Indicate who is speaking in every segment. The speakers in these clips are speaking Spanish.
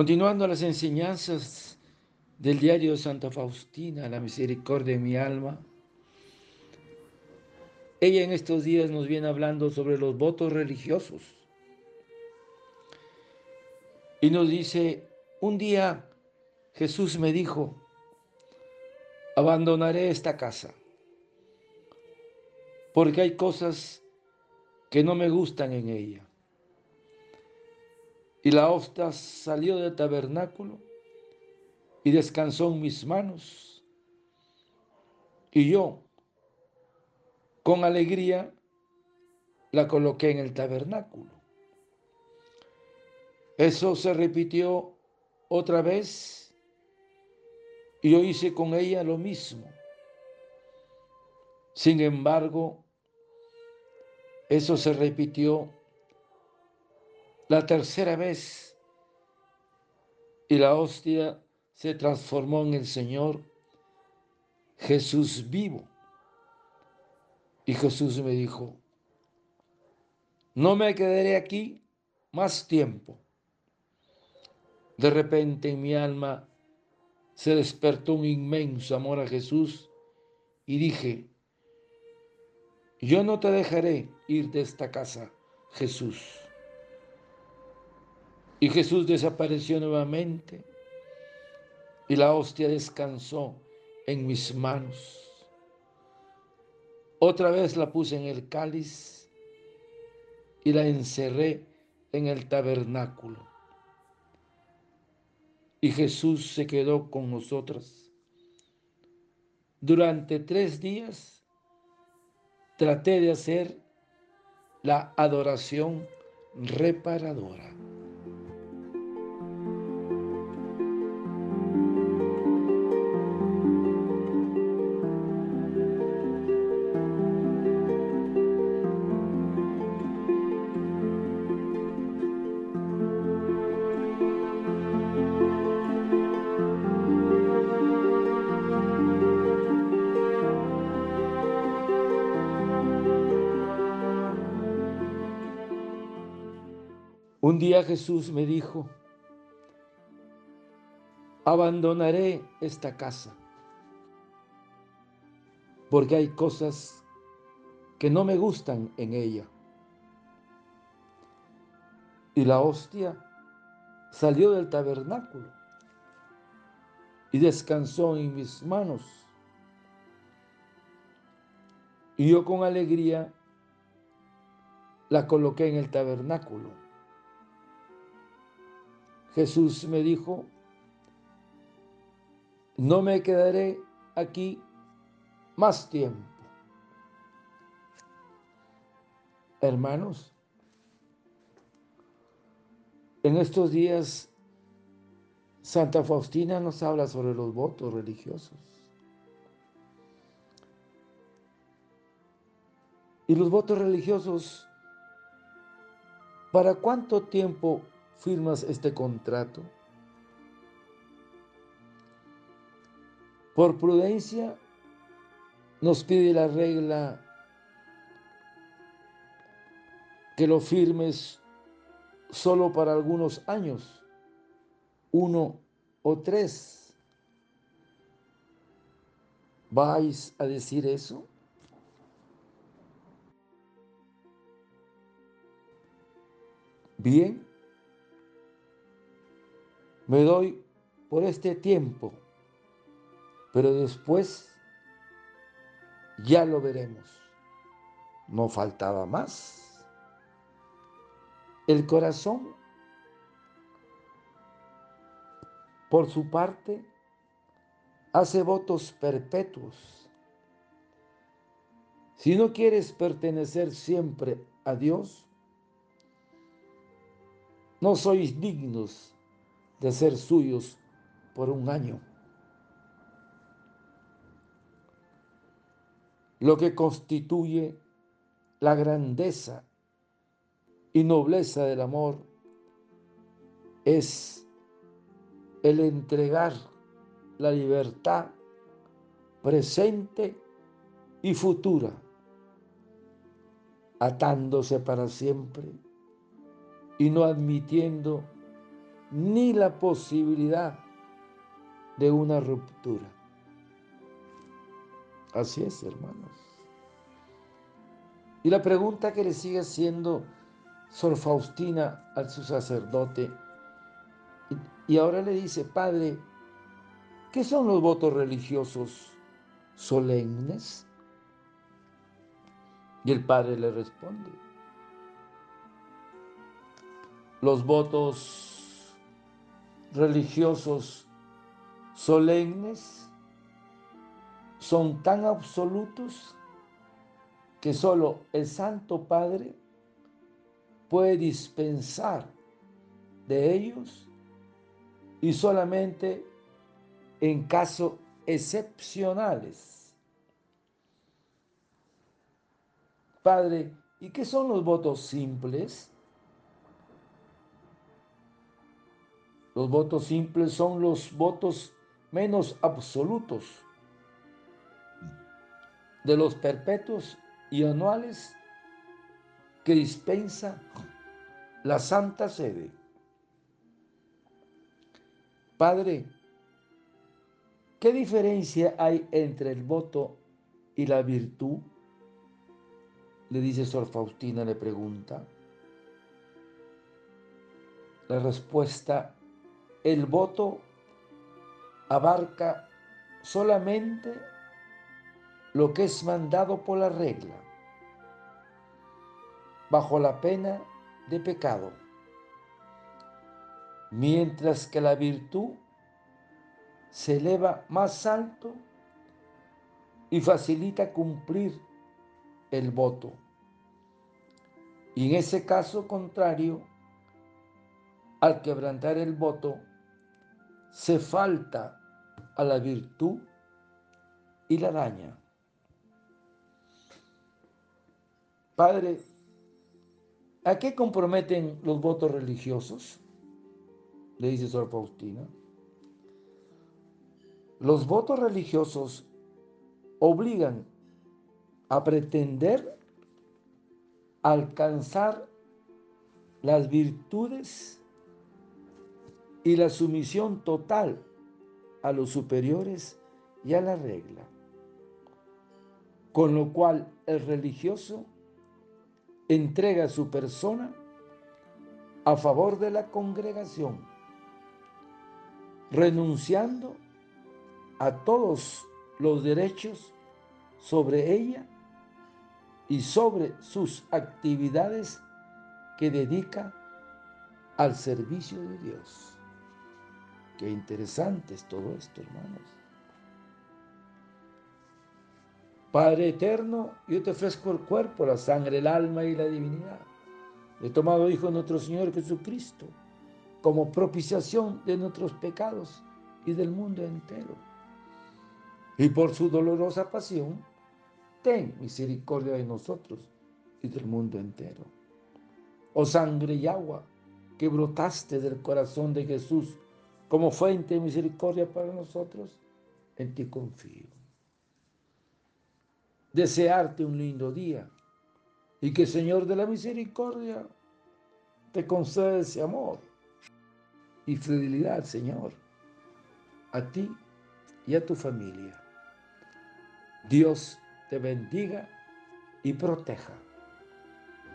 Speaker 1: Continuando las enseñanzas del diario Santa Faustina, la misericordia de mi alma, ella en estos días nos viene hablando sobre los votos religiosos. Y nos dice, un día Jesús me dijo, abandonaré esta casa, porque hay cosas que no me gustan en ella. Y la hostia salió del tabernáculo y descansó en mis manos. Y yo, con alegría, la coloqué en el tabernáculo. Eso se repitió otra vez y yo hice con ella lo mismo. Sin embargo, eso se repitió la tercera vez y la hostia se transformó en el Señor Jesús vivo. Y Jesús me dijo, no me quedaré aquí más tiempo. De repente en mi alma se despertó un inmenso amor a Jesús y dije, yo no te dejaré ir de esta casa, Jesús. Y Jesús desapareció nuevamente y la hostia descansó en mis manos. Otra vez la puse en el cáliz y la encerré en el tabernáculo. Y Jesús se quedó con nosotros. Durante tres días traté de hacer la adoración reparadora. Un día Jesús me dijo, abandonaré esta casa, porque hay cosas que no me gustan en ella. Y la hostia salió del tabernáculo y descansó en mis manos. Y yo con alegría la coloqué en el tabernáculo. Jesús me dijo, no me quedaré aquí más tiempo. Hermanos, en estos días Santa Faustina nos habla sobre los votos religiosos. Y los votos religiosos, ¿para cuánto tiempo firmas este contrato? Por prudencia nos pide la regla que lo firmes solo para algunos años, uno o tres. ¿Vais a decir eso? Bien, me doy por este tiempo, pero después ya lo veremos. No faltaba más. El corazón, por su parte, hace votos perpetuos. Si no quieres pertenecer siempre a Dios, no sois dignos de ser suyos por un año. Lo que constituye la grandeza y nobleza del amor es el entregar la libertad presente y futura, atándose para siempre y no admitiendo ni la posibilidad de una ruptura. Así es, hermanos. Y la pregunta que le sigue haciendo Sor Faustina a su sacerdote, y ahora le dice, Padre, ¿qué son los votos religiosos solemnes? Y el Padre le responde, los votos religiosos solemnes son tan absolutos que solo el Santo Padre puede dispensar de ellos y solamente en casos excepcionales. Padre, ¿y qué son los votos simples? Los votos simples son los votos menos absolutos de los perpetuos y anuales que dispensa la Santa Sede. Padre, ¿qué diferencia hay entre el voto y la virtud? Le dice Sor Faustina, le pregunta. La respuesta, el voto abarca solamente lo que es mandado por la regla, bajo la pena de pecado, mientras que la virtud se eleva más alto y facilita cumplir el voto. Y en ese caso contrario, al quebrantar el voto, se falta a la virtud y la daña. Padre, ¿a qué comprometen los votos religiosos? Le dice Sor Faustina. Los votos religiosos obligan a pretender alcanzar las virtudes y la sumisión total a los superiores y a la regla. Con lo cual el religioso entrega su persona a favor de la congregación, renunciando a todos los derechos sobre ella y sobre sus actividades que dedica al servicio de Dios. Qué interesante es todo esto, hermanos. Padre eterno, yo te ofrezco el cuerpo, la sangre, el alma y la divinidad. He tomado, Hijo nuestro Señor Jesucristo, como propiciación de nuestros pecados y del mundo entero. Y por su dolorosa pasión, ten misericordia de nosotros y del mundo entero. Oh sangre y agua que brotaste del corazón de Jesús como fuente de misericordia para nosotros, en ti confío desearte un lindo día y que Señor de la Misericordia te conceda ese amor y fidelidad, Señor, a ti y a tu familia. Dios te bendiga y proteja.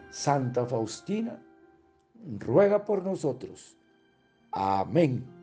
Speaker 1: Santa Faustina, ruega por nosotros. Amén.